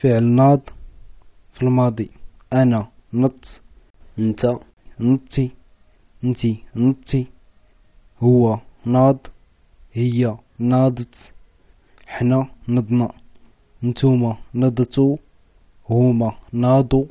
فعل ناض في الماضي. أنا نط. أنت نطي. انتي نطي. هو ناض. هي ناضت. حنا نضنا. نتوما نضتو. هما ناضوا